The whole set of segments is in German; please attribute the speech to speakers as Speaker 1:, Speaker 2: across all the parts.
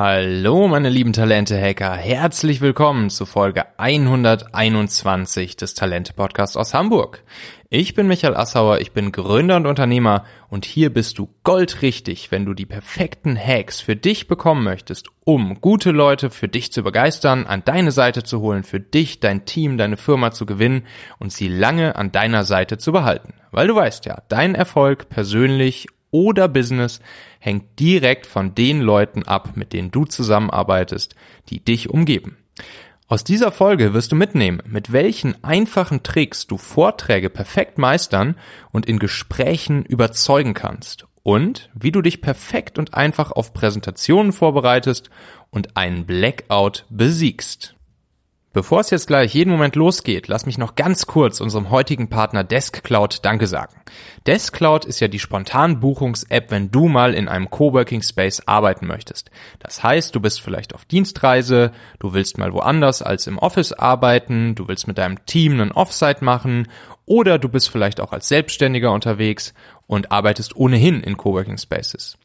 Speaker 1: Hallo, meine lieben Talente-Hacker. Herzlich willkommen zu Folge 121 des Talente-Podcasts aus Hamburg. Ich bin Michael Assauer, ich bin Gründer und Unternehmer und hier bist du goldrichtig, wenn du die perfekten Hacks für dich bekommen möchtest, um gute Leute für dich zu begeistern, an deine Seite zu holen, für dich, dein Team, deine Firma zu gewinnen und sie lange an deiner Seite zu behalten. Weil du weißt ja, dein Erfolg persönlich oder Business hängt direkt von den Leuten ab, mit denen du zusammenarbeitest, die dich umgeben. Aus dieser Folge wirst du mitnehmen, mit welchen einfachen Tricks du Vorträge perfekt meistern und in Gesprächen überzeugen kannst und wie du dich perfekt und einfach auf Präsentationen vorbereitest und einen Blackout besiegst. Bevor es jetzt gleich jeden Moment losgeht, lass mich noch ganz kurz unserem heutigen Partner DeskCloud Danke sagen. DeskCloud ist ja die spontan Buchungs-App, wenn du mal in einem Coworking Space arbeiten möchtest. Das heißt, du bist vielleicht auf Dienstreise, du willst mal woanders als im Office arbeiten, du willst mit deinem Team einen Offsite machen oder du bist vielleicht auch als Selbstständiger unterwegs und arbeitest ohnehin in Coworking Spaces.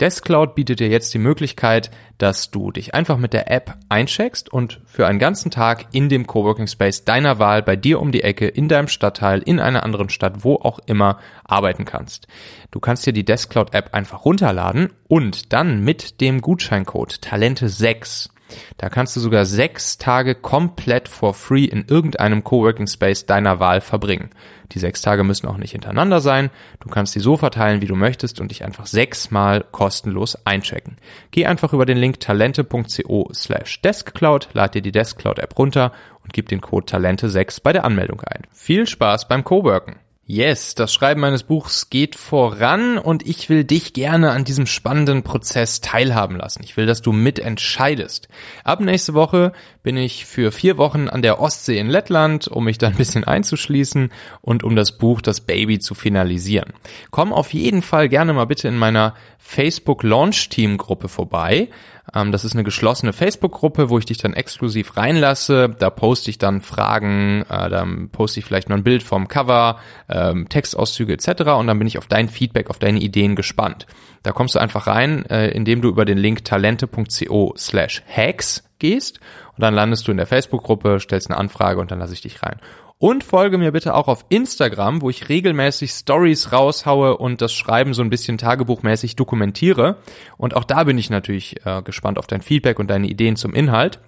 Speaker 1: DeskCloud bietet dir jetzt die Möglichkeit, dass du dich einfach mit der App eincheckst und für einen ganzen Tag in dem Coworking Space deiner Wahl bei dir um die Ecke, in deinem Stadtteil, in einer anderen Stadt, wo auch immer arbeiten kannst. Du kannst dir die DeskCloud App einfach runterladen und dann mit dem Gutscheincode Talente 6 da kannst du sogar sechs Tage komplett for free in irgendeinem Coworking Space deiner Wahl verbringen. Die sechs Tage müssen auch nicht hintereinander sein. Du kannst die so verteilen, wie du möchtest und dich einfach sechsmal kostenlos einchecken. Geh einfach über den Link talente.co slash deskcloud, lad dir die Deskcloud App runter und gib den Code Talente6 bei der Anmeldung ein. Viel Spaß beim Coworken! Yes, das Schreiben meines Buchs geht voran und ich will dich gerne an diesem spannenden Prozess teilhaben lassen. Ich will, dass du mitentscheidest. Ab nächste Woche bin ich für vier Wochen an der Ostsee in Lettland, um mich da ein bisschen einzuschließen und um das Buch Das Baby zu finalisieren. Komm auf jeden Fall gerne mal bitte in meiner Facebook Launch Team Gruppe vorbei. Ähm, das ist eine geschlossene Facebook-Gruppe, wo ich dich dann exklusiv reinlasse. Da poste ich dann Fragen, äh, dann poste ich vielleicht noch ein Bild vom Cover, ähm, Textauszüge etc. Und dann bin ich auf dein Feedback, auf deine Ideen gespannt. Da kommst du einfach rein, äh, indem du über den Link talente.co slash hacks gehst und dann landest du in der Facebook-Gruppe, stellst eine Anfrage und dann lasse ich dich rein. Und folge mir bitte auch auf Instagram, wo ich regelmäßig Stories raushaue und das Schreiben so ein bisschen tagebuchmäßig dokumentiere. Und auch da bin ich natürlich äh, gespannt auf dein Feedback und deine Ideen zum Inhalt.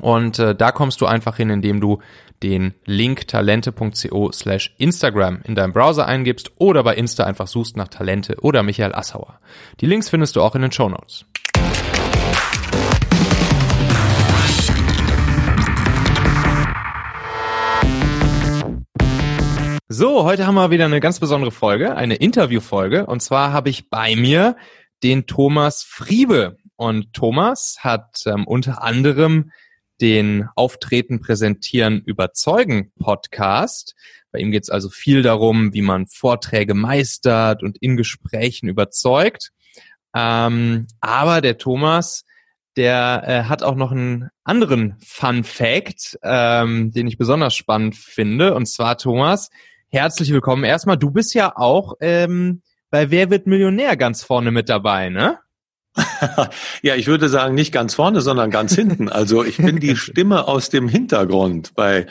Speaker 1: Und äh, da kommst du einfach hin, indem du den Link talente.co slash Instagram in deinem Browser eingibst oder bei Insta einfach suchst nach Talente oder Michael Assauer. Die Links findest du auch in den Show Notes. So, heute haben wir wieder eine ganz besondere Folge, eine Interviewfolge. Und zwar habe ich bei mir den Thomas Friebe. Und Thomas hat ähm, unter anderem den Auftreten, Präsentieren, Überzeugen Podcast. Bei ihm geht es also viel darum, wie man Vorträge meistert und in Gesprächen überzeugt. Ähm, aber der Thomas, der äh, hat auch noch einen anderen Fun Fact, ähm, den ich besonders spannend finde. Und zwar, Thomas, herzlich willkommen. Erstmal, du bist ja auch ähm, bei Wer wird Millionär ganz vorne mit dabei, ne?
Speaker 2: ja, ich würde sagen, nicht ganz vorne, sondern ganz hinten. Also ich bin die Stimme aus dem Hintergrund bei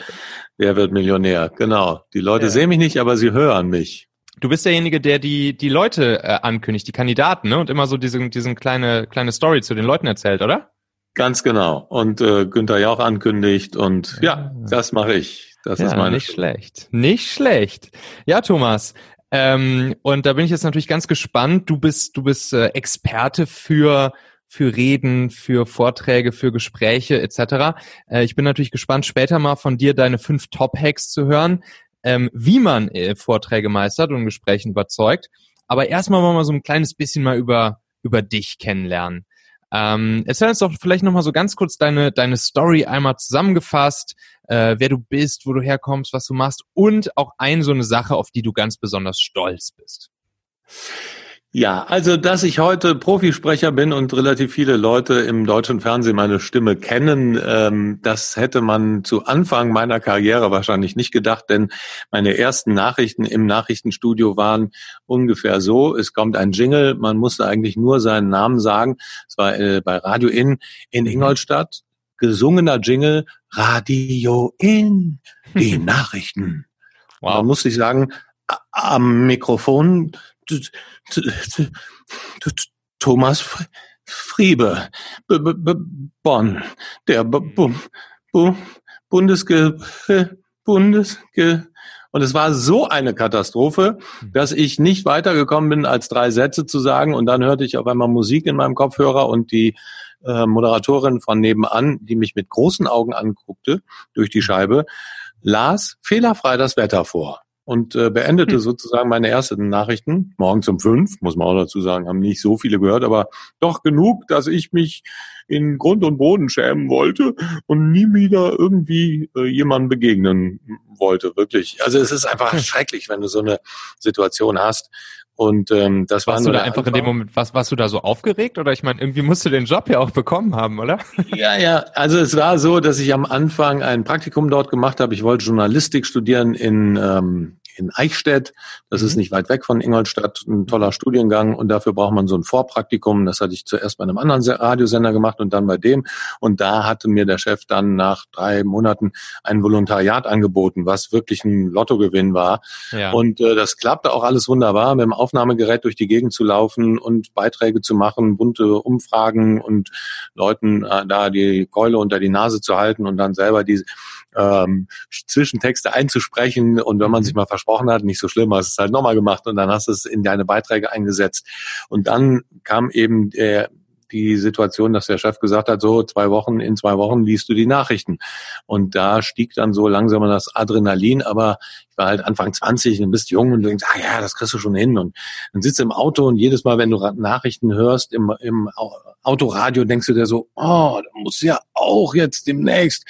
Speaker 2: Wer wird Millionär. Genau. Die Leute ja. sehen mich nicht, aber sie hören mich.
Speaker 1: Du bist derjenige, der die, die Leute äh, ankündigt, die Kandidaten, ne? Und immer so diesen, diesen kleine, kleine Story zu den Leuten erzählt, oder?
Speaker 2: Ganz genau. Und äh, Günther ja auch ankündigt und ja, ja das mache ich. Das
Speaker 1: ja,
Speaker 2: ist meine.
Speaker 1: Nicht schlecht. Nicht schlecht. Ja, Thomas. Ähm, und da bin ich jetzt natürlich ganz gespannt. Du bist, du bist äh, Experte für für Reden, für Vorträge, für Gespräche etc. Äh, ich bin natürlich gespannt, später mal von dir deine fünf Top-Hacks zu hören, ähm, wie man äh, Vorträge meistert und Gesprächen überzeugt. Aber erstmal wollen wir so ein kleines bisschen mal über über dich kennenlernen. Ähm, erzähl uns doch vielleicht nochmal so ganz kurz deine, deine Story einmal zusammengefasst, äh, wer du bist, wo du herkommst, was du machst und auch eine so eine Sache, auf die du ganz besonders stolz bist.
Speaker 2: Ja, also dass ich heute Profisprecher bin und relativ viele Leute im deutschen Fernsehen meine Stimme kennen, ähm, das hätte man zu Anfang meiner Karriere wahrscheinlich nicht gedacht, denn meine ersten Nachrichten im Nachrichtenstudio waren ungefähr so, es kommt ein Jingle, man musste eigentlich nur seinen Namen sagen, es war äh, bei Radio In in. Ingolstadt, gesungener Jingle, Radio In, die Nachrichten. Wow. Da musste ich sagen, am Mikrofon Thomas Friebe, Bonn, der Bundesge, Bundesge, und es war so eine Katastrophe, dass ich nicht weitergekommen bin, als drei Sätze zu sagen. Und dann hörte ich auf einmal Musik in meinem Kopfhörer und die äh, Moderatorin von nebenan, die mich mit großen Augen anguckte durch die Scheibe, las fehlerfrei das Wetter vor und äh, beendete hm. sozusagen meine ersten Nachrichten. Morgens um fünf, muss man auch dazu sagen, haben nicht so viele gehört, aber doch genug, dass ich mich in Grund und Boden schämen wollte und nie wieder irgendwie äh, jemandem begegnen wollte, wirklich. Also es ist einfach hm. schrecklich, wenn du so eine Situation hast. Und ähm, das
Speaker 1: warst
Speaker 2: war
Speaker 1: du da einfach Anfang. in dem Moment, was warst du da so aufgeregt oder ich meine, irgendwie musst du den Job ja auch bekommen haben, oder?
Speaker 2: Ja, ja. Also es war so, dass ich am Anfang ein Praktikum dort gemacht habe. Ich wollte Journalistik studieren in ähm, in Eichstätt. Das mhm. ist nicht weit weg von Ingolstadt, ein toller Studiengang und dafür braucht man so ein Vorpraktikum. Das hatte ich zuerst bei einem anderen Radiosender gemacht und dann bei dem. Und da hatte mir der Chef dann nach drei Monaten ein Volontariat angeboten, was wirklich ein Lottogewinn war. Ja. Und äh, das klappte auch alles wunderbar, mit dem Aufnahmegerät durch die Gegend zu laufen und Beiträge zu machen, bunte Umfragen und Leuten äh, da die Keule unter die Nase zu halten und dann selber diese ähm, Zwischentexte einzusprechen und wenn man mhm. sich mal versprochen hat, nicht so schlimm, hast es halt nochmal gemacht und dann hast du es in deine Beiträge eingesetzt. Und dann kam eben der, die Situation, dass der Chef gesagt hat, so zwei Wochen, in zwei Wochen liest du die Nachrichten. Und da stieg dann so langsam das Adrenalin, aber ich war halt Anfang 20 und bist jung und du denkst, ah ja, das kriegst du schon hin. Und dann sitzt du im Auto und jedes Mal, wenn du Nachrichten hörst im, im Autoradio, denkst du dir so, oh, da muss ja auch jetzt demnächst.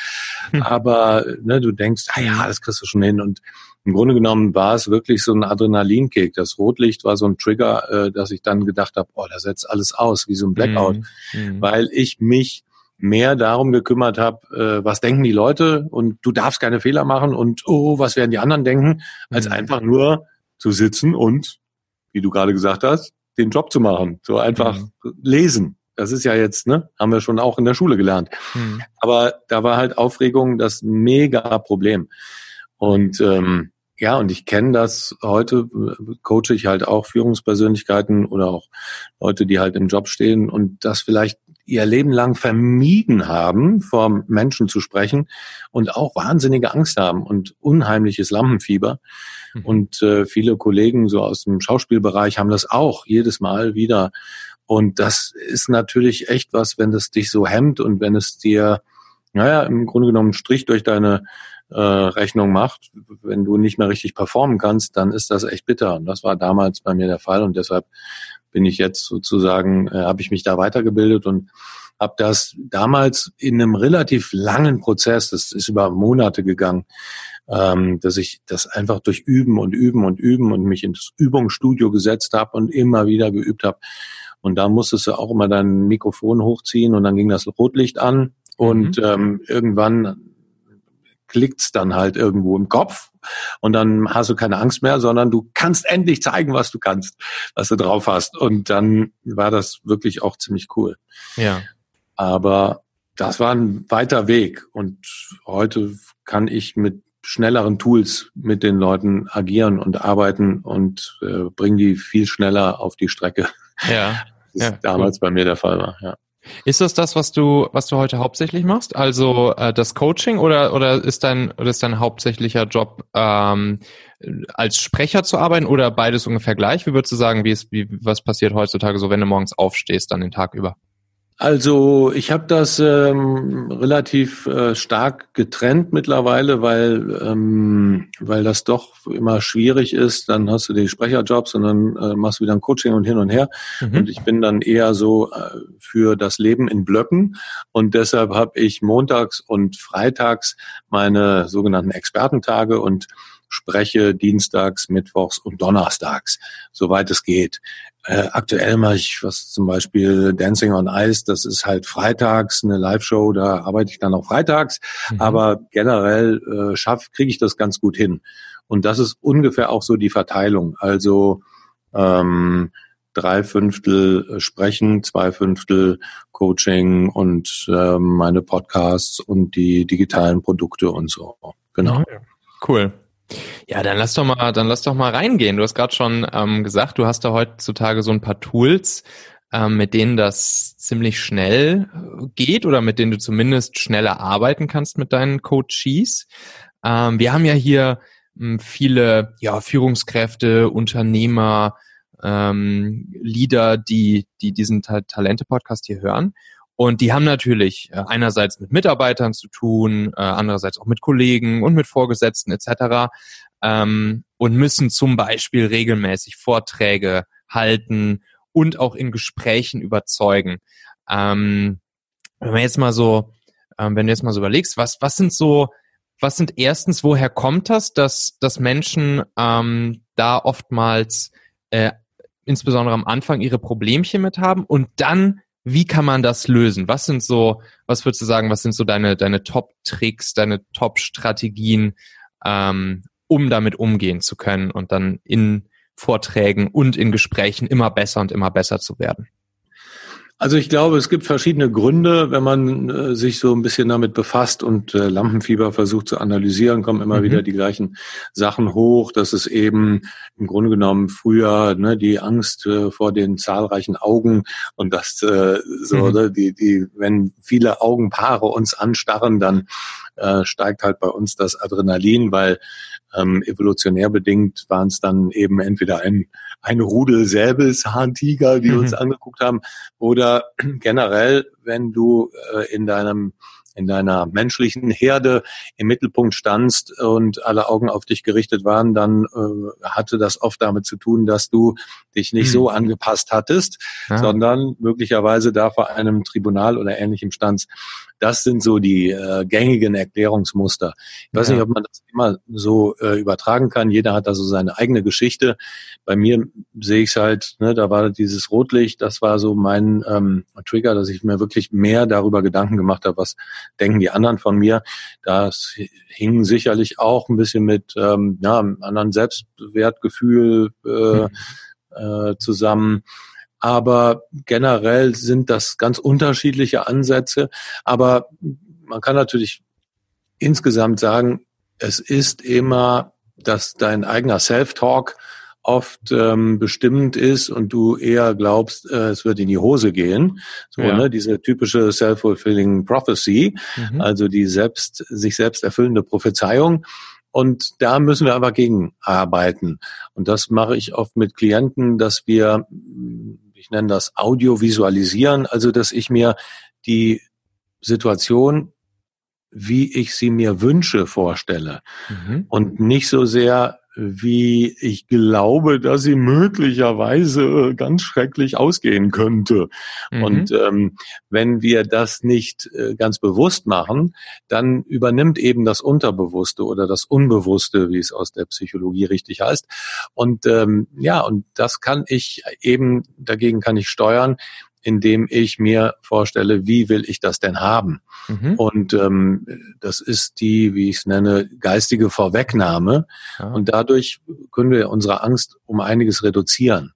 Speaker 2: Hm. Aber ne, du denkst, ah ja, das kriegst du schon hin. Und im Grunde genommen war es wirklich so ein Adrenalinkick. Das Rotlicht war so ein Trigger, äh, dass ich dann gedacht habe, oh, da setzt alles aus, wie so ein Blackout, mhm. weil ich mich mehr darum gekümmert habe, äh, was denken die Leute und du darfst keine Fehler machen und oh, was werden die anderen denken, als mhm. einfach nur zu sitzen und, wie du gerade gesagt hast, den Job zu machen. So einfach mhm. lesen. Das ist ja jetzt, ne, haben wir schon auch in der Schule gelernt. Mhm. Aber da war halt Aufregung das mega Problem. Und ähm, ja, und ich kenne das heute, coache ich halt auch Führungspersönlichkeiten oder auch Leute, die halt im Job stehen und das vielleicht ihr Leben lang vermieden haben, vor Menschen zu sprechen und auch wahnsinnige Angst haben und unheimliches Lampenfieber. Mhm. Und äh, viele Kollegen so aus dem Schauspielbereich haben das auch jedes Mal wieder. Und das ist natürlich echt was, wenn das dich so hemmt und wenn es dir, naja, im Grunde genommen Strich durch deine äh, Rechnung macht. Wenn du nicht mehr richtig performen kannst, dann ist das echt bitter. Und das war damals bei mir der Fall. Und deshalb bin ich jetzt sozusagen, äh, habe ich mich da weitergebildet und habe das damals in einem relativ langen Prozess, das ist über Monate gegangen, ähm, dass ich das einfach durch Üben und Üben und Üben und mich ins Übungsstudio gesetzt habe und immer wieder geübt habe. Und da musstest du auch immer dein Mikrofon hochziehen und dann ging das Rotlicht an und mhm. ähm, irgendwann klickt's dann halt irgendwo im Kopf und dann hast du keine Angst mehr, sondern du kannst endlich zeigen, was du kannst, was du drauf hast. Und dann war das wirklich auch ziemlich cool.
Speaker 1: Ja.
Speaker 2: Aber das war ein weiter Weg und heute kann ich mit schnelleren Tools mit den Leuten agieren und arbeiten und äh, bringen die viel schneller auf die Strecke.
Speaker 1: Ja.
Speaker 2: Das ja, damals cool. bei mir der Fall war, ja.
Speaker 1: Ist das das, was du, was du heute hauptsächlich machst? Also äh, das Coaching oder oder ist dein oder ist dein hauptsächlicher Job ähm, als Sprecher zu arbeiten oder beides ungefähr gleich? Wie würdest du sagen, wie ist wie was passiert heutzutage so, wenn du morgens aufstehst, dann den Tag über?
Speaker 2: Also ich habe das ähm, relativ äh, stark getrennt mittlerweile, weil ähm, weil das doch immer schwierig ist. Dann hast du die Sprecherjobs und dann äh, machst du wieder ein Coaching und hin und her. Mhm. Und ich bin dann eher so äh, für das Leben in Blöcken und deshalb habe ich montags und freitags meine sogenannten Expertentage und spreche dienstags, mittwochs und donnerstags, soweit es geht. Äh, aktuell mache ich was zum Beispiel Dancing on Ice, das ist halt freitags eine Live-Show, da arbeite ich dann auch freitags, mhm. aber generell äh, schaff, kriege ich das ganz gut hin. Und das ist ungefähr auch so die Verteilung. Also ähm, drei Fünftel äh, Sprechen, zwei Fünftel Coaching und äh, meine Podcasts und die digitalen Produkte und so. Genau.
Speaker 1: Cool. Ja, dann lass doch mal, dann lass doch mal reingehen. Du hast gerade schon ähm, gesagt, du hast da heutzutage so ein paar Tools, ähm, mit denen das ziemlich schnell äh, geht oder mit denen du zumindest schneller arbeiten kannst mit deinen Coaches. Ähm, wir haben ja hier ähm, viele ja, Führungskräfte, Unternehmer, ähm, Leader, die, die diesen Ta Talente-Podcast hier hören. Und die haben natürlich äh, einerseits mit Mitarbeitern zu tun, äh, andererseits auch mit Kollegen und mit Vorgesetzten etc. Ähm, und müssen zum Beispiel regelmäßig Vorträge halten und auch in Gesprächen überzeugen. Ähm, wenn man jetzt mal so, ähm, wenn du jetzt mal so überlegst, was, was sind so, was sind erstens, woher kommt das, dass, dass Menschen ähm, da oftmals äh, insbesondere am Anfang ihre Problemchen mit haben und dann wie kann man das lösen? Was sind so, was würdest du sagen, was sind so deine, deine Top-Tricks, deine Top-Strategien, ähm, um damit umgehen zu können und dann in Vorträgen und in Gesprächen immer besser und immer besser zu werden?
Speaker 2: Also ich glaube, es gibt verschiedene Gründe, wenn man äh, sich so ein bisschen damit befasst und äh, Lampenfieber versucht zu analysieren, kommen immer mhm. wieder die gleichen Sachen hoch. Das ist eben im Grunde genommen früher ne, die Angst äh, vor den zahlreichen Augen und das äh, so, mhm. ne, die, die, wenn viele Augenpaare uns anstarren, dann äh, steigt halt bei uns das Adrenalin, weil ähm, evolutionär bedingt waren es dann eben entweder ein, ein Rudel Säbelzahntiger, die mhm. uns angeguckt haben, oder generell, wenn du äh, in deinem in deiner menschlichen Herde im Mittelpunkt standst und alle Augen auf dich gerichtet waren, dann äh, hatte das oft damit zu tun, dass du dich nicht hm. so angepasst hattest, ja. sondern möglicherweise da vor einem Tribunal oder ähnlichem standst. Das sind so die äh, gängigen Erklärungsmuster. Ich weiß ja. nicht, ob man das immer so äh, übertragen kann. Jeder hat da so seine eigene Geschichte. Bei mir sehe ich es halt, ne, da war dieses Rotlicht, das war so mein ähm, Trigger, dass ich mir wirklich mehr darüber Gedanken gemacht habe, was denken die anderen von mir. Das hing sicherlich auch ein bisschen mit ähm, ja, einem anderen Selbstwertgefühl äh, mhm. äh, zusammen. Aber generell sind das ganz unterschiedliche Ansätze. Aber man kann natürlich insgesamt sagen, es ist immer, dass dein eigener Self-Talk oft ähm, bestimmend ist und du eher glaubst, äh, es wird in die Hose gehen. So, ja. ne, diese typische self-fulfilling prophecy, mhm. also die selbst, sich selbst erfüllende Prophezeiung. Und da müssen wir aber gegen arbeiten. Und das mache ich oft mit Klienten, dass wir ich nenne das Audiovisualisieren, also dass ich mir die Situation, wie ich sie mir wünsche, vorstelle mhm. und nicht so sehr wie ich glaube, dass sie möglicherweise ganz schrecklich ausgehen könnte. Mhm. Und ähm, wenn wir das nicht äh, ganz bewusst machen, dann übernimmt eben das Unterbewusste oder das Unbewusste, wie es aus der Psychologie richtig heißt. Und ähm, ja, und das kann ich eben, dagegen kann ich steuern, indem ich mir vorstelle, wie will ich das denn haben? Mhm. Und ähm, das ist die, wie ich es nenne, geistige Vorwegnahme. Ja. Und dadurch können wir unsere Angst um einiges reduzieren.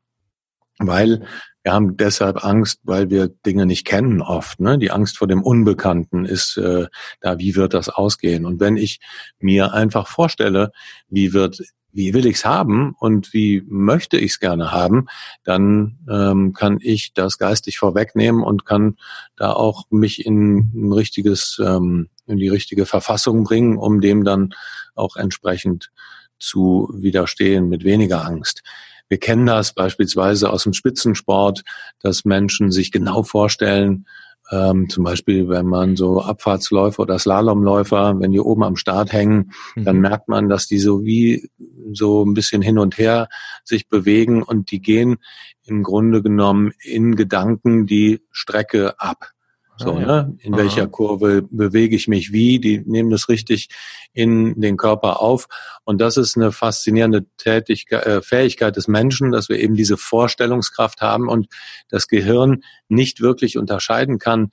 Speaker 2: Weil wir haben deshalb Angst, weil wir Dinge nicht kennen oft. Ne? Die Angst vor dem Unbekannten ist äh, da, wie wird das ausgehen? Und wenn ich mir einfach vorstelle, wie wird wie will ich's haben und wie möchte ich's gerne haben, dann ähm, kann ich das geistig vorwegnehmen und kann da auch mich in ein richtiges, ähm, in die richtige Verfassung bringen, um dem dann auch entsprechend zu widerstehen mit weniger Angst. Wir kennen das beispielsweise aus dem Spitzensport, dass Menschen sich genau vorstellen, ähm, zum Beispiel, wenn man so Abfahrtsläufer oder Slalomläufer, wenn die oben am Start hängen, mhm. dann merkt man, dass die so wie so ein bisschen hin und her sich bewegen und die gehen im Grunde genommen in Gedanken die Strecke ab. So, ah, ja. ne? In Aha. welcher Kurve bewege ich mich wie? Die nehmen das richtig in den Körper auf. Und das ist eine faszinierende Tätigkeit, äh, Fähigkeit des Menschen, dass wir eben diese Vorstellungskraft haben und das Gehirn nicht wirklich unterscheiden kann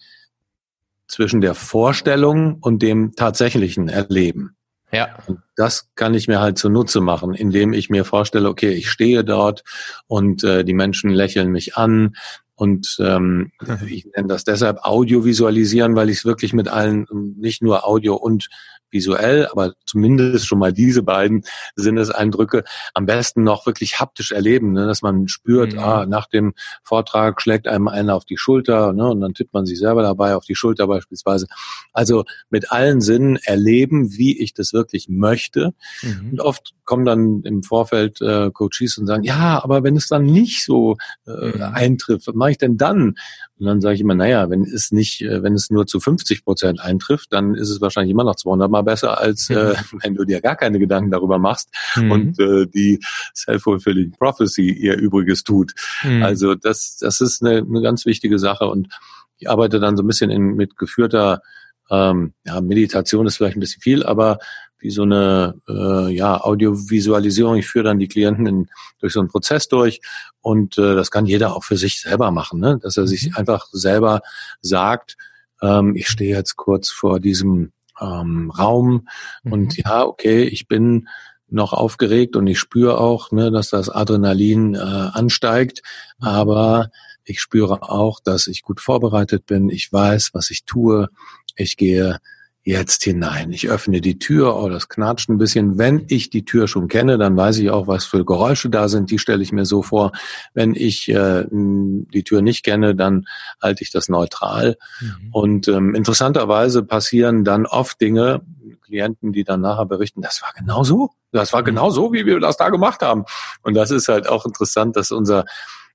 Speaker 2: zwischen der Vorstellung und dem tatsächlichen Erleben. Ja. Und das kann ich mir halt zunutze machen, indem ich mir vorstelle, okay, ich stehe dort und äh, die Menschen lächeln mich an, und ähm, ich nenne das deshalb Audiovisualisieren, weil ich es wirklich mit allen, nicht nur Audio und visuell, aber zumindest schon mal diese beiden Sinneseindrücke am besten noch wirklich haptisch erleben, ne? dass man spürt, mhm. ah, nach dem Vortrag schlägt einem einer auf die Schulter ne? und dann tippt man sich selber dabei auf die Schulter beispielsweise. Also mit allen Sinnen erleben, wie ich das wirklich möchte. Mhm. Und oft kommen dann im Vorfeld äh, Coaches und sagen, ja, aber wenn es dann nicht so äh, mhm. eintrifft, was mache ich denn dann? Und dann sage ich immer, naja, wenn es nicht, äh, wenn es nur zu 50 Prozent eintrifft, dann ist es wahrscheinlich immer noch 200 Mal besser, als äh, wenn du dir gar keine Gedanken darüber machst mhm. und äh, die Self-Fulfilling Prophecy ihr Übriges tut. Mhm. Also das, das ist eine, eine ganz wichtige Sache und ich arbeite dann so ein bisschen in, mit geführter ähm, ja, Meditation ist vielleicht ein bisschen viel, aber wie so eine äh, ja, Audiovisualisierung. Ich führe dann die Klienten in, durch so einen Prozess durch und äh, das kann jeder auch für sich selber machen, ne? dass er sich mhm. einfach selber sagt, ähm, ich stehe jetzt kurz vor diesem ähm, Raum mhm. und ja, okay, ich bin noch aufgeregt und ich spüre auch, ne, dass das Adrenalin äh, ansteigt, mhm. aber ich spüre auch, dass ich gut vorbereitet bin. Ich weiß, was ich tue. Ich gehe jetzt hinein. Ich öffne die Tür, oh, das knatscht ein bisschen. Wenn ich die Tür schon kenne, dann weiß ich auch, was für Geräusche da sind. Die stelle ich mir so vor. Wenn ich äh, die Tür nicht kenne, dann halte ich das neutral. Mhm. Und ähm, interessanterweise passieren dann oft Dinge, Klienten, die dann nachher berichten, das war genau so. Das war mhm. genau so, wie wir das da gemacht haben. Und das ist halt auch interessant, dass unser,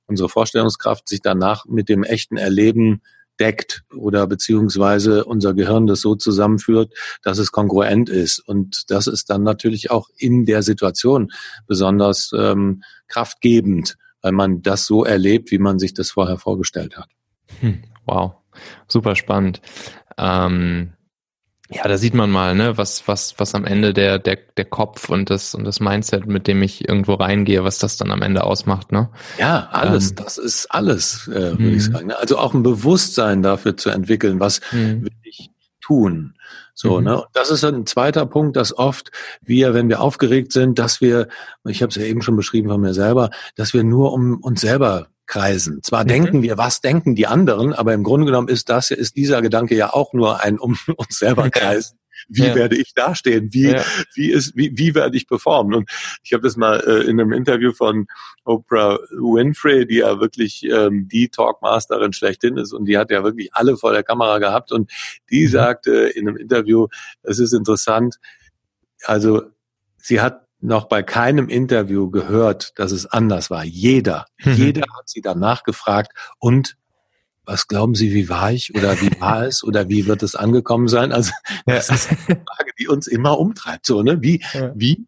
Speaker 2: unsere Vorstellungskraft sich danach mit dem echten Erleben deckt oder beziehungsweise unser Gehirn das so zusammenführt, dass es kongruent ist. Und das ist dann natürlich auch in der Situation besonders ähm, kraftgebend, weil man das so erlebt, wie man sich das vorher vorgestellt hat.
Speaker 1: Hm, wow, super spannend. Ähm, ja, da sieht man mal, ne, was, was, was am Ende der, der, der Kopf und das, und das Mindset, mit dem ich irgendwo reingehe, was das dann am Ende ausmacht, ne?
Speaker 2: Ja, alles, ähm, das ist alles, äh, würde ich mhm. sagen. Ne? Also auch ein Bewusstsein dafür zu entwickeln, was mhm. will ich tun. So, mhm. ne? Das ist ein zweiter Punkt, dass oft wir, wenn wir aufgeregt sind, dass wir, ich habe es ja eben schon beschrieben von mir selber, dass wir nur um uns selber kreisen. Zwar mhm. denken wir, was denken die anderen, aber im Grunde genommen ist das, ist dieser Gedanke ja auch nur ein um uns selber kreisen. Wie ja. werde ich dastehen? Wie, ja. wie ist, wie, wie werde ich performen? Und ich habe das mal äh, in einem Interview von Oprah Winfrey, die ja wirklich ähm, die Talkmasterin schlechthin ist und die hat ja wirklich alle vor der Kamera gehabt und die mhm. sagte in einem Interview, es ist interessant, also sie hat noch bei keinem Interview gehört, dass es anders war. Jeder, mhm. jeder hat sie danach gefragt und was glauben Sie, wie war ich oder wie war es oder wie wird es angekommen sein? Also das ist eine Frage, die uns immer umtreibt. So, ne? Wie, ja. wie,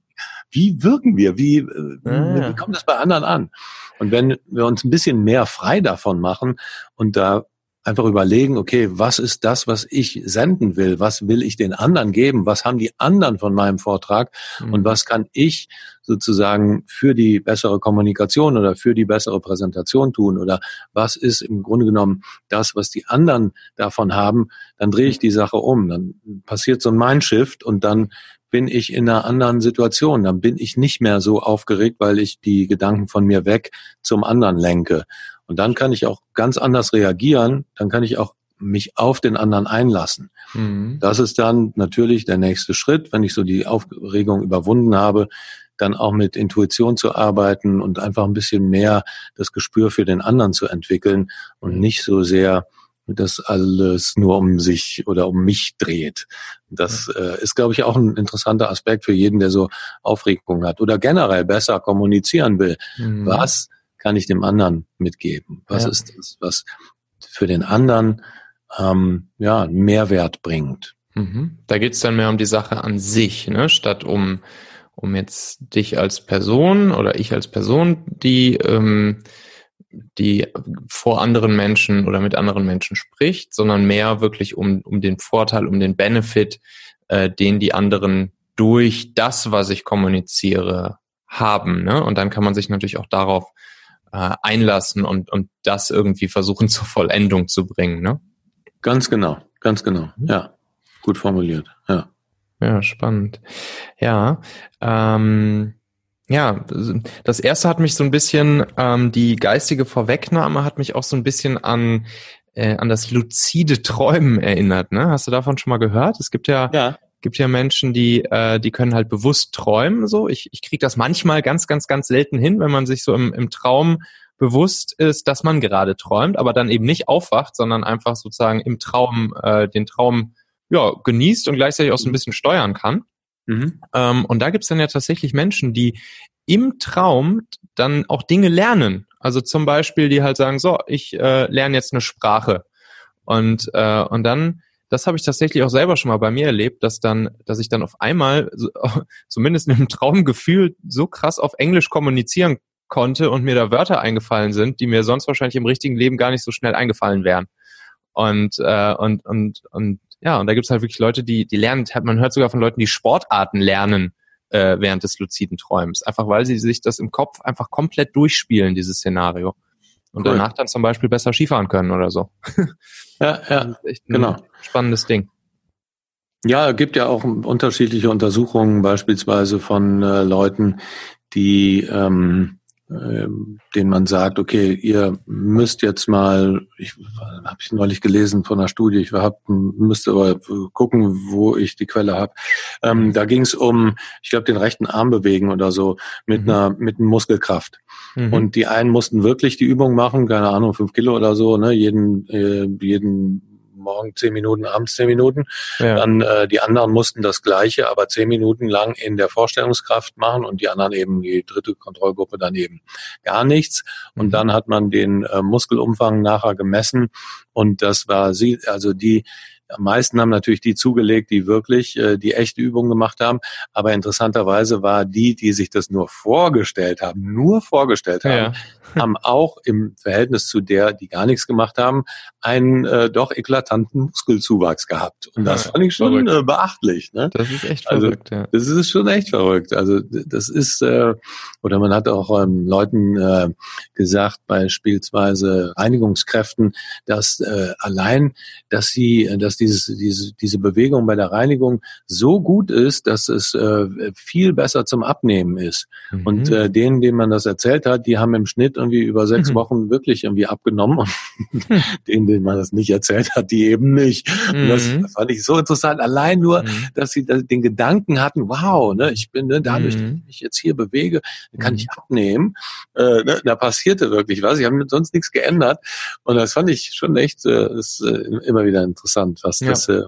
Speaker 2: wie wirken wir? Wie, äh, ja. wie kommt das bei anderen an? Und wenn wir uns ein bisschen mehr frei davon machen und da einfach überlegen, okay, was ist das, was ich senden will? Was will ich den anderen geben? Was haben die anderen von meinem Vortrag? Mhm. Und was kann ich sozusagen für die bessere Kommunikation oder für die bessere Präsentation tun? Oder was ist im Grunde genommen das, was die anderen davon haben? Dann drehe ich die Sache um. Dann passiert so ein Mindshift und dann bin ich in einer anderen Situation. Dann bin ich nicht mehr so aufgeregt, weil ich die Gedanken von mir weg zum anderen lenke. Und dann kann ich auch ganz anders reagieren, dann kann ich auch mich auf den anderen einlassen. Mhm. Das ist dann natürlich der nächste Schritt, wenn ich so die Aufregung überwunden habe, dann auch mit Intuition zu arbeiten und einfach ein bisschen mehr das Gespür für den anderen zu entwickeln und nicht so sehr dass alles nur um sich oder um mich dreht. Das äh, ist, glaube ich, auch ein interessanter Aspekt für jeden, der so Aufregung hat oder generell besser kommunizieren will. Mhm. Was kann ich dem anderen mitgeben? Was ja. ist das, was für den anderen ähm, ja, Mehrwert bringt?
Speaker 1: Mhm. Da geht's dann mehr um die Sache an sich, ne? statt um, um jetzt dich als Person oder ich als Person, die ähm, die vor anderen Menschen oder mit anderen Menschen spricht, sondern mehr wirklich um, um den Vorteil, um den Benefit, äh, den die anderen durch das, was ich kommuniziere, haben. Ne? Und dann kann man sich natürlich auch darauf äh, einlassen und, und das irgendwie versuchen zur Vollendung zu bringen. Ne?
Speaker 2: Ganz genau, ganz genau. Mhm. Ja, gut formuliert. Ja.
Speaker 1: Ja, spannend. Ja, ähm, ja, das erste hat mich so ein bisschen, ähm, die geistige Vorwegnahme hat mich auch so ein bisschen an, äh, an das luzide Träumen erinnert. Ne? Hast du davon schon mal gehört? Es gibt ja, ja. Gibt ja Menschen, die, äh, die können halt bewusst träumen. So, ich, ich kriege das manchmal ganz, ganz, ganz selten hin, wenn man sich so im, im Traum bewusst ist, dass man gerade träumt, aber dann eben nicht aufwacht, sondern einfach sozusagen im Traum äh, den Traum ja genießt und gleichzeitig auch so ein bisschen steuern kann. Mhm. Ähm, und da gibt's dann ja tatsächlich Menschen, die im Traum dann auch Dinge lernen. Also zum Beispiel, die halt sagen, so, ich äh, lerne jetzt eine Sprache. Und, äh, und dann, das habe ich tatsächlich auch selber schon mal bei mir erlebt, dass dann, dass ich dann auf einmal, zumindest mit dem Traumgefühl, so krass auf Englisch kommunizieren konnte und mir da Wörter eingefallen sind, die mir sonst wahrscheinlich im richtigen Leben gar nicht so schnell eingefallen wären. Und, äh, und, und, und ja, und da gibt's halt wirklich Leute, die, die lernen, man hört sogar von Leuten, die Sportarten lernen äh, während des luziden Träums. Einfach weil sie sich das im Kopf einfach komplett durchspielen, dieses Szenario. Und cool. danach dann zum Beispiel besser Skifahren können oder so.
Speaker 2: Ja, ja, genau.
Speaker 1: Spannendes Ding.
Speaker 2: Ja, gibt ja auch unterschiedliche Untersuchungen beispielsweise von äh, Leuten, die ähm, ähm, den man sagt, okay, ihr müsst jetzt mal, ich habe ich neulich gelesen von einer Studie, ich hab, müsste aber gucken, wo ich die Quelle habe. Ähm, da ging es um, ich glaube, den rechten Arm bewegen oder so mit mhm. einer mit einer Muskelkraft. Mhm. Und die einen mussten wirklich die Übung machen, keine Ahnung, fünf Kilo oder so, ne, jeden äh, jeden morgen zehn Minuten, abends zehn Minuten. Ja. Dann äh, die anderen mussten das Gleiche, aber zehn Minuten lang in der Vorstellungskraft machen und die anderen eben, die dritte Kontrollgruppe dann eben gar nichts. Und mhm. dann hat man den äh, Muskelumfang nachher gemessen und das war sie, also die am meisten haben natürlich die zugelegt, die wirklich äh, die echte Übung gemacht haben. Aber interessanterweise war die, die sich das nur vorgestellt haben, nur vorgestellt haben, ja. haben auch im Verhältnis zu der, die gar nichts gemacht haben, einen äh, doch eklatanten Muskelzuwachs gehabt. Und das ja, fand ich schon äh, beachtlich. Ne?
Speaker 1: Das ist echt also, verrückt,
Speaker 2: ja. Das ist schon echt verrückt. Also das ist, äh, oder man hat auch ähm, Leuten äh, gesagt, beispielsweise Reinigungskräften, dass äh, allein, dass sie, dass dieses, diese, diese Bewegung bei der Reinigung so gut ist, dass es äh, viel besser zum Abnehmen ist. Mhm. Und äh, denen, denen man das erzählt hat, die haben im Schnitt irgendwie über sechs mhm. Wochen wirklich irgendwie abgenommen und mhm. denen, denen man das nicht erzählt hat, die eben nicht. Und das mhm. fand ich so interessant. Allein nur, mhm. dass sie den Gedanken hatten, wow, ne, ich bin ne, dadurch, dass ich mich jetzt hier bewege, kann ich abnehmen. Äh, ne, da passierte wirklich was. Ich habe sonst nichts geändert. Und das fand ich schon echt äh, ist, äh, immer wieder interessant, was ja. das äh,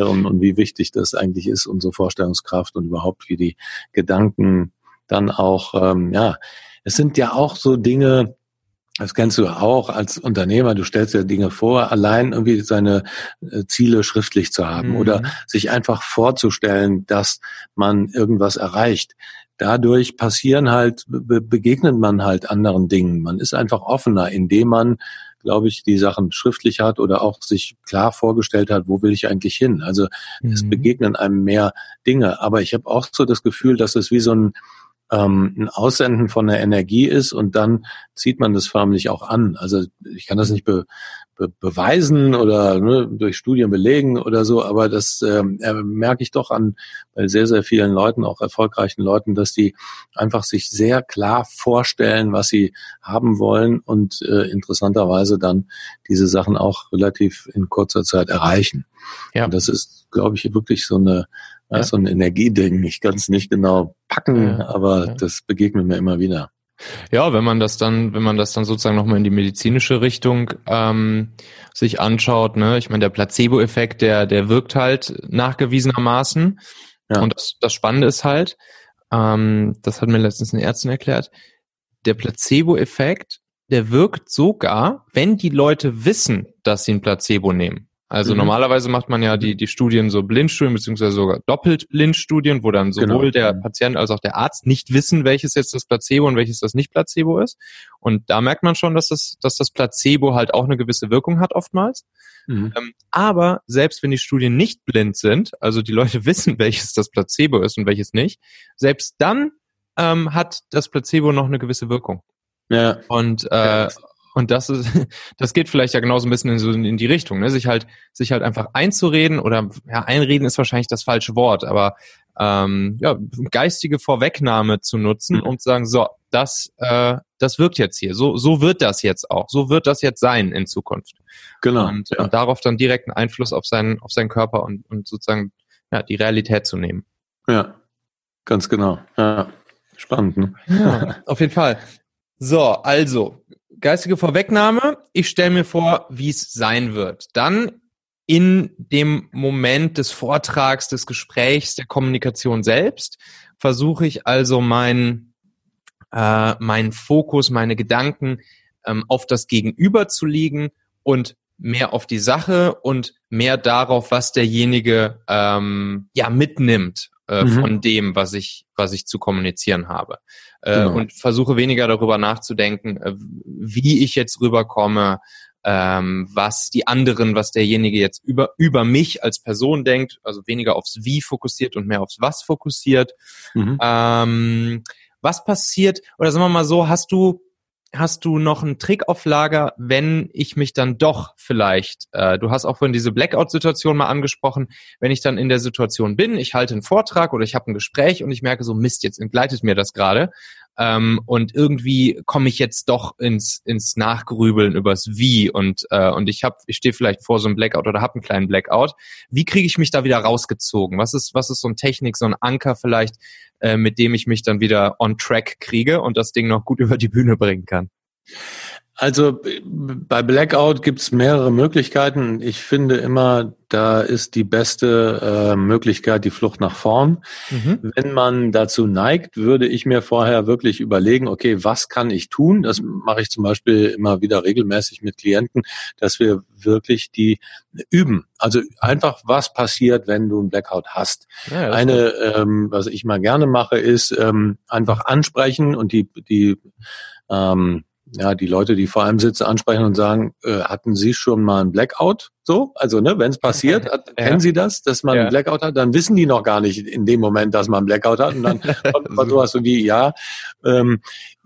Speaker 2: und, und wie wichtig das eigentlich ist, unsere Vorstellungskraft und überhaupt wie die Gedanken dann auch, ähm, ja, es sind ja auch so Dinge, das kennst du auch als Unternehmer, du stellst dir Dinge vor, allein irgendwie seine äh, Ziele schriftlich zu haben mhm. oder sich einfach vorzustellen, dass man irgendwas erreicht. Dadurch passieren halt, be begegnet man halt anderen Dingen. Man ist einfach offener, indem man glaube ich, die Sachen schriftlich hat oder auch sich klar vorgestellt hat, wo will ich eigentlich hin. Also mhm. es begegnen einem mehr Dinge. Aber ich habe auch so das Gefühl, dass es wie so ein ähm, ein Aussenden von der Energie ist und dann zieht man das förmlich auch an. Also ich kann das nicht be, be, beweisen oder ne, durch Studien belegen oder so, aber das ähm, äh, merke ich doch an bei sehr, sehr vielen Leuten, auch erfolgreichen Leuten, dass die einfach sich sehr klar vorstellen, was sie haben wollen und äh, interessanterweise dann diese Sachen auch relativ in kurzer Zeit erreichen. Ja. Und das ist, glaube ich, wirklich so eine ja. so ein Energieding. Ich kann es nicht genau packen, ja. aber ja. das begegnet mir immer wieder.
Speaker 1: Ja, wenn man das dann, wenn man das dann sozusagen nochmal in die medizinische Richtung ähm, sich anschaut, ne, ich meine, der Placebo-Effekt, der, der wirkt halt nachgewiesenermaßen. Ja. Und das, das Spannende ist halt, ähm, das hat mir letztens eine Ärztin erklärt, der Placebo-Effekt, der wirkt sogar, wenn die Leute wissen, dass sie ein Placebo nehmen. Also mhm. normalerweise macht man ja die, die Studien so Blindstudien beziehungsweise sogar doppelt Blindstudien, wo dann sowohl genau. der Patient als auch der Arzt nicht wissen, welches jetzt das Placebo und welches das nicht Placebo ist. Und da merkt man schon, dass das, dass das Placebo halt auch eine gewisse Wirkung hat oftmals. Mhm. Ähm, aber selbst wenn die Studien nicht blind sind, also die Leute wissen, welches das Placebo ist und welches nicht, selbst dann ähm, hat das Placebo noch eine gewisse Wirkung. Ja. Und äh, ja. Und das ist, das geht vielleicht ja genauso ein bisschen in, so in die Richtung, ne? sich halt, sich halt einfach einzureden oder ja, einreden ist wahrscheinlich das falsche Wort, aber ähm, ja, geistige Vorwegnahme zu nutzen, mhm. um zu sagen, so, das, äh, das wirkt jetzt hier, so, so wird das jetzt auch, so wird das jetzt sein in Zukunft. Genau. Und, ja. und darauf dann direkten Einfluss auf seinen, auf seinen Körper und, und sozusagen ja, die Realität zu nehmen.
Speaker 2: Ja, ganz genau. Ja. Spannend, ne?
Speaker 1: Ja, auf jeden Fall. So, also, geistige Vorwegnahme. Ich stelle mir vor, wie es sein wird. Dann in dem Moment des Vortrags, des Gesprächs, der Kommunikation selbst versuche ich also meinen äh, meinen Fokus, meine Gedanken ähm, auf das Gegenüber zu legen und mehr auf die Sache und mehr darauf, was derjenige ähm, ja mitnimmt äh, mhm. von dem, was ich, was ich zu kommunizieren habe. Äh, genau. Und versuche weniger darüber nachzudenken, äh, wie ich jetzt rüberkomme, ähm, was die anderen, was derjenige jetzt über, über mich als Person denkt, also weniger aufs Wie fokussiert und mehr aufs Was fokussiert. Mhm. Ähm, was passiert, oder sagen wir mal so, hast du hast du noch einen Trick auf Lager, wenn ich mich dann doch vielleicht, äh, du hast auch vorhin diese Blackout-Situation mal angesprochen, wenn ich dann in der Situation bin, ich halte einen Vortrag oder ich habe ein Gespräch und ich merke so, Mist, jetzt entgleitet mir das gerade ähm, und irgendwie komme ich jetzt doch ins, ins Nachgrübeln übers Wie und, äh, und ich habe, ich stehe vielleicht vor so einem Blackout oder habe einen kleinen Blackout. Wie kriege ich mich da wieder rausgezogen? Was ist, was ist so ein Technik, so ein Anker vielleicht, äh, mit dem ich mich dann wieder on track kriege und das Ding noch gut über die Bühne bringen kann?
Speaker 2: Also bei Blackout gibt es mehrere Möglichkeiten. Ich finde immer, da ist die beste äh, Möglichkeit die Flucht nach vorn. Mhm. Wenn man dazu neigt, würde ich mir vorher wirklich überlegen, okay, was kann ich tun? Das mache ich zum Beispiel immer wieder regelmäßig mit Klienten, dass wir wirklich die üben. Also einfach, was passiert, wenn du einen Blackout hast. Ja, Eine, ähm, was ich mal gerne mache, ist ähm, einfach ansprechen und die, die ähm, ja, die Leute, die vor einem sitzen, ansprechen und sagen, äh, hatten Sie schon mal einen Blackout? So, also ne, wenn es passiert, ja. kennen Sie das, dass man ja. einen Blackout hat, dann wissen die noch gar nicht in dem Moment, dass man einen Blackout hat und dann kommt sowas so wie, ja, ähm,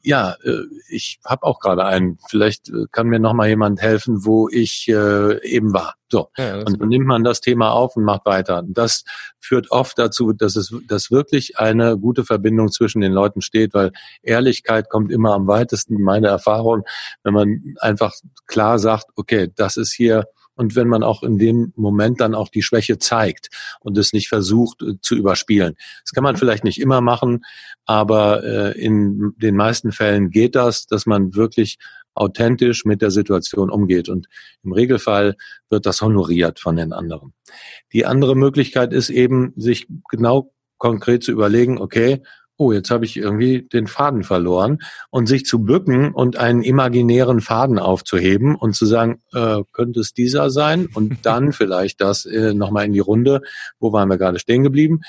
Speaker 2: ja, äh, ich habe auch gerade einen. Vielleicht äh, kann mir noch mal jemand helfen, wo ich äh, eben war. So ja, und dann nimmt man das Thema auf und macht weiter. Das führt oft dazu, dass es, dass wirklich eine gute Verbindung zwischen den Leuten steht, weil Ehrlichkeit kommt immer am weitesten. Meine Erfahrung, wenn man einfach klar sagt, okay, das ist hier und wenn man auch in dem Moment dann auch die Schwäche zeigt und es nicht versucht äh, zu überspielen. Das kann man mhm. vielleicht nicht immer machen, aber äh, in den meisten Fällen geht das, dass man wirklich authentisch mit der Situation umgeht. Und im Regelfall wird das honoriert von den anderen. Die andere Möglichkeit ist eben, sich genau konkret zu überlegen, okay, oh, jetzt habe ich irgendwie den Faden verloren. Und sich zu bücken und einen imaginären Faden aufzuheben und zu sagen, äh, könnte es dieser sein? Und dann vielleicht das äh, nochmal in die Runde, wo waren wir gerade stehen geblieben,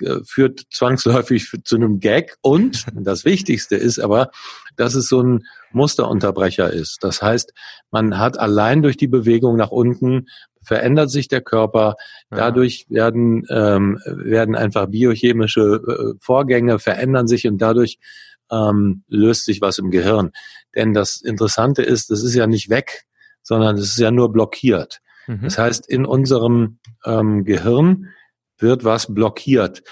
Speaker 2: äh, führt zwangsläufig zu einem Gag. Und das Wichtigste ist aber, dass es so ein Musterunterbrecher ist. Das heißt, man hat allein durch die Bewegung nach unten verändert sich der Körper. Dadurch werden, ähm, werden einfach biochemische äh, Vorgänge verändern sich und dadurch ähm, löst sich was im Gehirn. Denn das Interessante ist, das ist ja nicht weg, sondern es ist ja nur blockiert. Mhm. Das heißt, in unserem ähm, Gehirn wird was blockiert.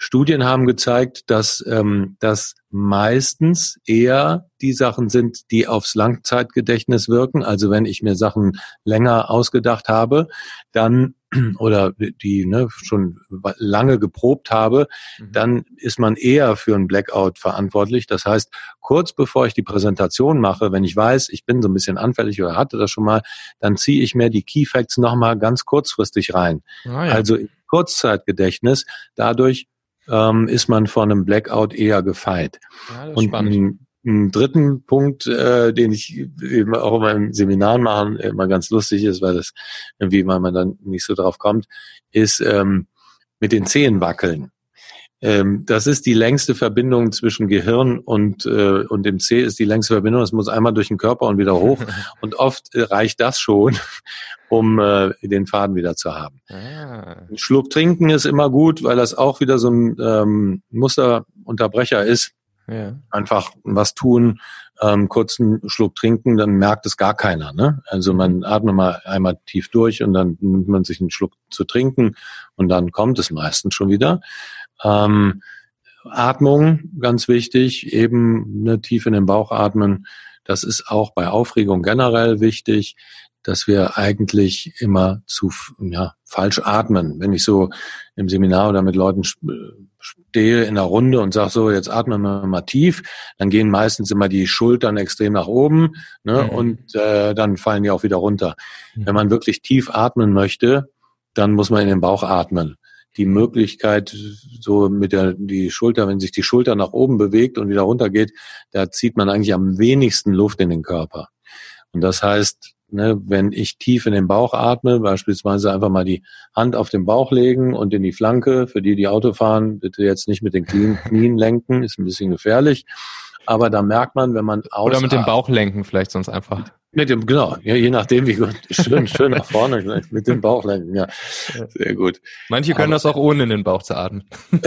Speaker 2: Studien haben gezeigt, dass ähm, das meistens eher die Sachen sind, die aufs Langzeitgedächtnis wirken. Also wenn ich mir Sachen länger ausgedacht habe, dann oder die ne, schon lange geprobt habe, mhm. dann ist man eher für ein Blackout verantwortlich. Das heißt, kurz bevor ich die Präsentation mache, wenn ich weiß, ich bin so ein bisschen anfällig oder hatte das schon mal, dann ziehe ich mir die Key Facts nochmal ganz kurzfristig rein. Ah, ja. Also Kurzzeitgedächtnis. Dadurch ähm, ist man vor einem Blackout eher gefeit. Ja, und ein einen dritten Punkt, äh, den ich eben auch in meinem Seminar machen, immer ganz lustig ist, weil das irgendwie, weil man dann nicht so drauf kommt, ist ähm, mit den Zehen wackeln. Ähm, das ist die längste Verbindung zwischen Gehirn und, äh, und dem Zeh ist die längste Verbindung. Es muss einmal durch den Körper und wieder hoch. und oft äh, reicht das schon, um äh, den Faden wieder zu haben. Ah. Ein Schluck trinken ist immer gut, weil das auch wieder so ein ähm, Musterunterbrecher ist. Ja. Einfach was tun, ähm, kurzen Schluck trinken, dann merkt es gar keiner. Ne? Also man atmet mal einmal tief durch und dann nimmt man sich einen Schluck zu trinken und dann kommt es meistens schon wieder. Ähm, Atmung, ganz wichtig, eben ne, tief in den Bauch atmen. Das ist auch bei Aufregung generell wichtig, dass wir eigentlich immer zu ja, falsch atmen. Wenn ich so im Seminar oder mit Leuten stehe in der Runde und sage so, jetzt atmen wir mal tief, dann gehen meistens immer die Schultern extrem nach oben ne, mhm. und äh, dann fallen die auch wieder runter. Mhm. Wenn man wirklich tief atmen möchte, dann muss man in den Bauch atmen die Möglichkeit, so mit der die Schulter, wenn sich die Schulter nach oben bewegt und wieder runter geht, da zieht man eigentlich am wenigsten Luft in den Körper. Und das heißt, ne, wenn ich tief in den Bauch atme, beispielsweise einfach mal die Hand auf den Bauch legen und in die Flanke, für die, die Auto fahren, bitte jetzt nicht mit den Knien lenken, ist ein bisschen gefährlich. Aber da merkt man, wenn man
Speaker 1: aus Oder mit dem Bauch lenken vielleicht sonst einfach.
Speaker 2: Mit dem, genau, ja, je nachdem, wie gut, schön, schön nach vorne, mit dem Bauch lenken, ja, sehr gut.
Speaker 1: Manche können Aber, das auch ohne in den Bauch zu atmen.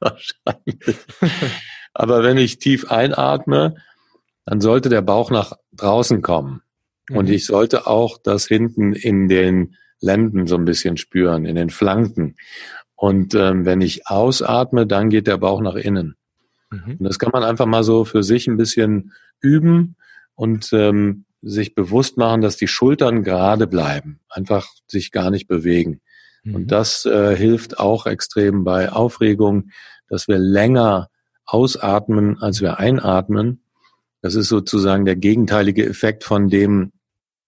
Speaker 2: Wahrscheinlich. Aber wenn ich tief einatme, dann sollte der Bauch nach draußen kommen. Und mhm. ich sollte auch das hinten in den Lenden so ein bisschen spüren, in den Flanken. Und ähm, wenn ich ausatme, dann geht der Bauch nach innen. Mhm. Und das kann man einfach mal so für sich ein bisschen üben und ähm, sich bewusst machen, dass die Schultern gerade bleiben, einfach sich gar nicht bewegen. Mhm. Und das äh, hilft auch extrem bei Aufregung, dass wir länger ausatmen, als wir einatmen. Das ist sozusagen der gegenteilige Effekt von dem,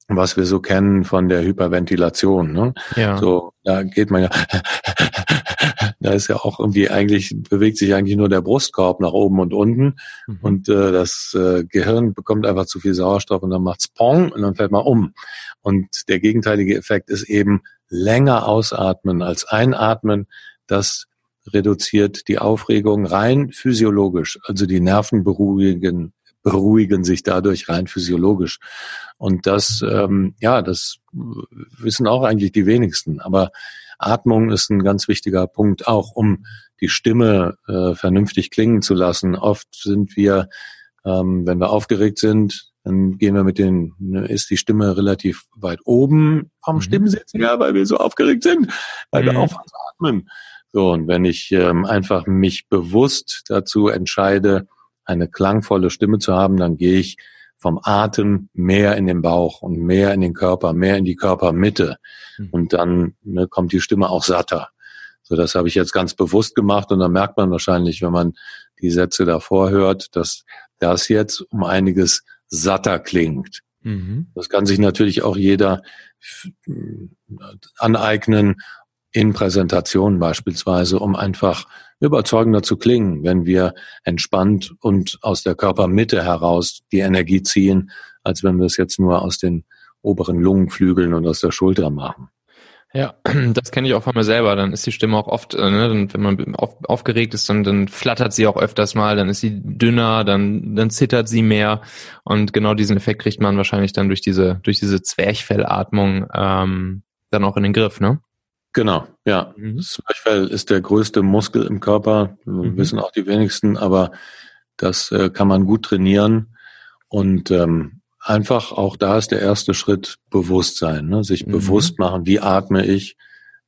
Speaker 2: was wir so kennen von der Hyperventilation. Ne? Ja. So, da geht man ja da ist ja auch irgendwie eigentlich, bewegt sich eigentlich nur der Brustkorb nach oben und unten mhm. und äh, das äh, Gehirn bekommt einfach zu viel Sauerstoff und dann macht's Pong und dann fällt man um. Und der gegenteilige Effekt ist eben länger ausatmen als einatmen. Das reduziert die Aufregung rein physiologisch. Also die Nerven beruhigen, beruhigen sich dadurch rein physiologisch. Und das, ähm, ja, das wissen auch eigentlich die wenigsten. Aber Atmung ist ein ganz wichtiger Punkt, auch um die Stimme äh, vernünftig klingen zu lassen. Oft sind wir, ähm, wenn wir aufgeregt sind, dann gehen wir mit den, ne, ist die Stimme relativ weit oben vom mhm. Stimmsitz, ja, weil wir so aufgeregt sind, weil mhm. wir aufhören zu atmen. So, und wenn ich ähm, einfach mich bewusst dazu entscheide, eine klangvolle Stimme zu haben, dann gehe ich vom Atem mehr in den Bauch und mehr in den Körper, mehr in die Körpermitte. Mhm. Und dann ne, kommt die Stimme auch satter. So, das habe ich jetzt ganz bewusst gemacht und dann merkt man wahrscheinlich, wenn man die Sätze davor hört, dass das jetzt um einiges satter klingt. Mhm. Das kann sich natürlich auch jeder aneignen in Präsentationen beispielsweise, um einfach überzeugender zu klingen, wenn wir entspannt und aus der Körpermitte heraus die Energie ziehen, als wenn wir es jetzt nur aus den oberen Lungenflügeln und aus der Schulter machen.
Speaker 1: Ja, das kenne ich auch von mir selber. Dann ist die Stimme auch oft, äh, ne, wenn man auf, aufgeregt ist, dann, dann flattert sie auch öfters mal, dann ist sie dünner, dann, dann zittert sie mehr. Und genau diesen Effekt kriegt man wahrscheinlich dann durch diese, durch diese Zwerchfellatmung ähm, dann auch in den Griff, ne?
Speaker 2: Genau, ja. Mhm. Das Zwerchfell ist der größte Muskel im Körper, mhm. wissen auch die wenigsten, aber das äh, kann man gut trainieren. Und ähm, einfach auch da ist der erste Schritt Bewusstsein, ne? sich mhm. bewusst machen, wie atme ich,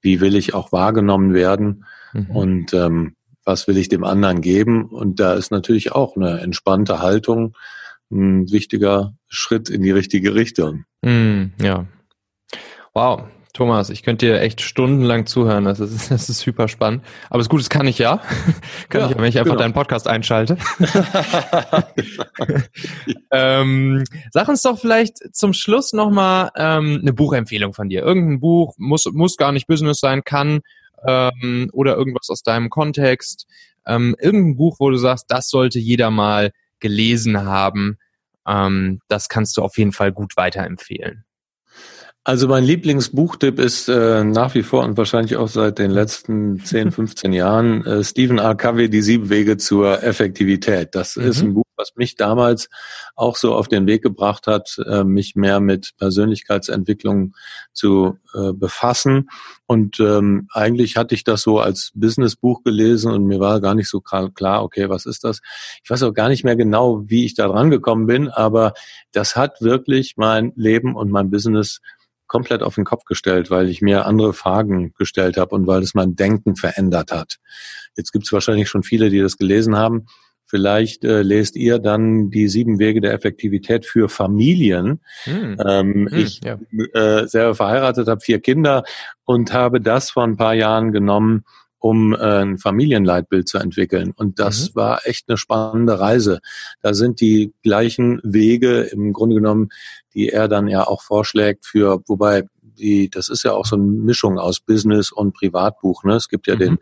Speaker 2: wie will ich auch wahrgenommen werden mhm. und ähm, was will ich dem anderen geben. Und da ist natürlich auch eine entspannte Haltung ein wichtiger Schritt in die richtige Richtung.
Speaker 1: Mhm, ja. Wow, Thomas, ich könnte dir echt stundenlang zuhören. Das ist, das ist super spannend. Aber das Gute, das kann ich ja. kann ja, ich, wenn ich einfach genau. deinen Podcast einschalte. ähm, sag uns doch vielleicht zum Schluss nochmal ähm, eine Buchempfehlung von dir. Irgendein Buch, muss, muss gar nicht Business sein, kann ähm, oder irgendwas aus deinem Kontext. Ähm, irgendein Buch, wo du sagst, das sollte jeder mal gelesen haben, ähm, das kannst du auf jeden Fall gut weiterempfehlen.
Speaker 2: Also mein Lieblingsbuchtipp ist äh, nach wie vor und wahrscheinlich auch seit den letzten 10, 15 Jahren äh, Stephen R. Covey, Die sieben Wege zur Effektivität. Das mhm. ist ein Buch, was mich damals auch so auf den Weg gebracht hat, äh, mich mehr mit Persönlichkeitsentwicklung zu äh, befassen. Und ähm, eigentlich hatte ich das so als Businessbuch gelesen und mir war gar nicht so klar, okay, was ist das? Ich weiß auch gar nicht mehr genau, wie ich da dran gekommen bin, aber das hat wirklich mein Leben und mein Business komplett auf den Kopf gestellt, weil ich mir andere Fragen gestellt habe und weil es mein Denken verändert hat. Jetzt gibt es wahrscheinlich schon viele, die das gelesen haben. Vielleicht äh, lest ihr dann die sieben Wege der Effektivität für Familien. Hm. Ähm, hm, ich ja. äh, selber verheiratet, habe vier Kinder und habe das vor ein paar Jahren genommen, um äh, ein Familienleitbild zu entwickeln. Und das mhm. war echt eine spannende Reise. Da sind die gleichen Wege im Grunde genommen, die er dann ja auch vorschlägt für, wobei die, das ist ja auch so eine Mischung aus Business und Privatbuch. Ne? Es gibt ja mhm. den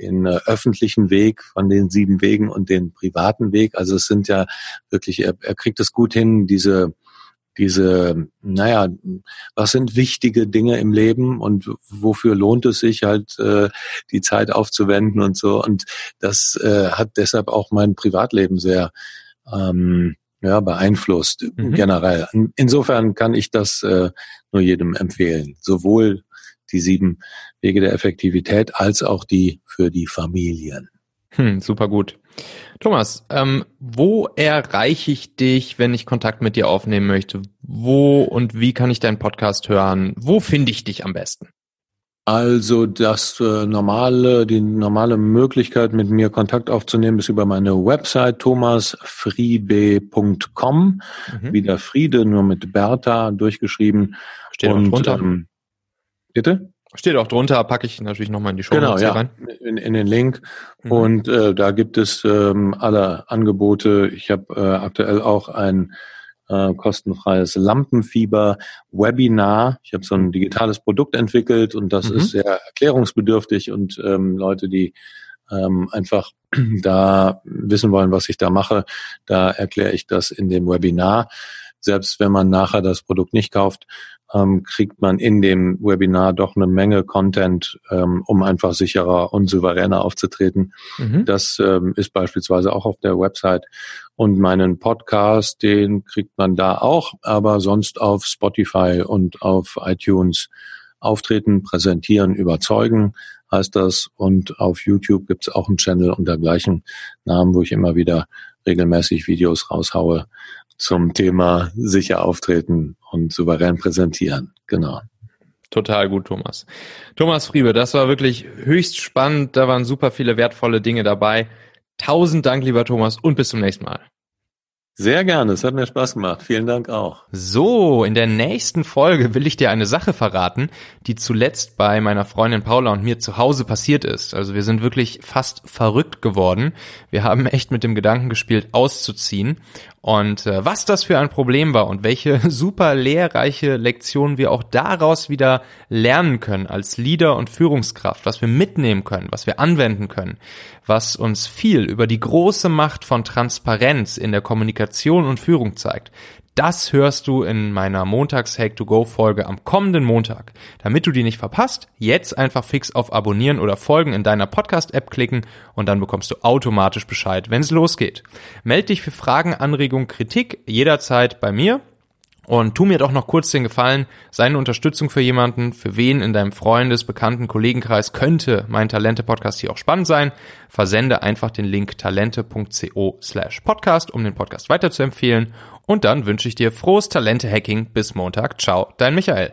Speaker 2: den äh, öffentlichen Weg von den sieben Wegen und den privaten Weg. Also es sind ja wirklich, er, er kriegt es gut hin, diese diese, naja, was sind wichtige Dinge im Leben und wofür lohnt es sich halt, äh, die Zeit aufzuwenden und so. Und das äh, hat deshalb auch mein Privatleben sehr ähm, ja, beeinflusst, mhm. generell. Insofern kann ich das äh, nur jedem empfehlen. Sowohl die sieben Wege der Effektivität als auch die für die Familien.
Speaker 1: Hm, super gut. Thomas, ähm, wo erreiche ich dich, wenn ich Kontakt mit dir aufnehmen möchte? Wo und wie kann ich deinen Podcast hören? Wo finde ich dich am besten?
Speaker 2: Also das äh, normale, die normale Möglichkeit, mit mir Kontakt aufzunehmen, ist über meine Website thomasfriebe.com. Mhm. Wieder Friede, nur mit Bertha durchgeschrieben.
Speaker 1: Steht und, drunter. Ähm, bitte? Steht auch drunter, packe ich natürlich nochmal in die Show
Speaker 2: genau, ja, rein. In, in den Link. Mhm. Und äh, da gibt es ähm, alle Angebote. Ich habe äh, aktuell auch ein äh, kostenfreies Lampenfieber-Webinar. Ich habe so ein digitales Produkt entwickelt und das mhm. ist sehr erklärungsbedürftig und ähm, Leute, die ähm, einfach da wissen wollen, was ich da mache, da erkläre ich das in dem Webinar. Selbst wenn man nachher das Produkt nicht kauft, ähm, kriegt man in dem Webinar doch eine Menge Content, ähm, um einfach sicherer und souveräner aufzutreten. Mhm. Das ähm, ist beispielsweise auch auf der Website. Und meinen Podcast, den kriegt man da auch, aber sonst auf Spotify und auf iTunes auftreten, präsentieren, überzeugen heißt das. Und auf YouTube gibt's auch einen Channel unter gleichen Namen, wo ich immer wieder regelmäßig Videos raushaue zum Thema sicher auftreten und souverän präsentieren. Genau.
Speaker 1: Total gut, Thomas. Thomas Friebe, das war wirklich höchst spannend. Da waren super viele wertvolle Dinge dabei. Tausend Dank, lieber Thomas, und bis zum nächsten Mal.
Speaker 2: Sehr gerne, es hat mir Spaß gemacht. Vielen Dank auch.
Speaker 1: So, in der nächsten Folge will ich dir eine Sache verraten, die zuletzt bei meiner Freundin Paula und mir zu Hause passiert ist. Also wir sind wirklich fast verrückt geworden. Wir haben echt mit dem Gedanken gespielt, auszuziehen. Und äh, was das für ein Problem war und welche super lehrreiche Lektionen wir auch daraus wieder lernen können als Leader und Führungskraft, was wir mitnehmen können, was wir anwenden können, was uns viel über die große Macht von Transparenz in der Kommunikation und Führung zeigt. Das hörst du in meiner Montags Hack to Go Folge am kommenden Montag. Damit du die nicht verpasst, jetzt einfach fix auf Abonnieren oder Folgen in deiner Podcast App klicken und dann bekommst du automatisch Bescheid, wenn es losgeht. Meld dich für Fragen, Anregungen, Kritik jederzeit bei mir. Und tu mir doch noch kurz den Gefallen, seine Unterstützung für jemanden, für wen in deinem Freundes-, Bekannten-, Kollegenkreis könnte mein Talente-Podcast hier auch spannend sein. Versende einfach den Link talente.co slash podcast, um den Podcast weiterzuempfehlen und dann wünsche ich dir frohes Talente-Hacking bis Montag. Ciao, dein Michael.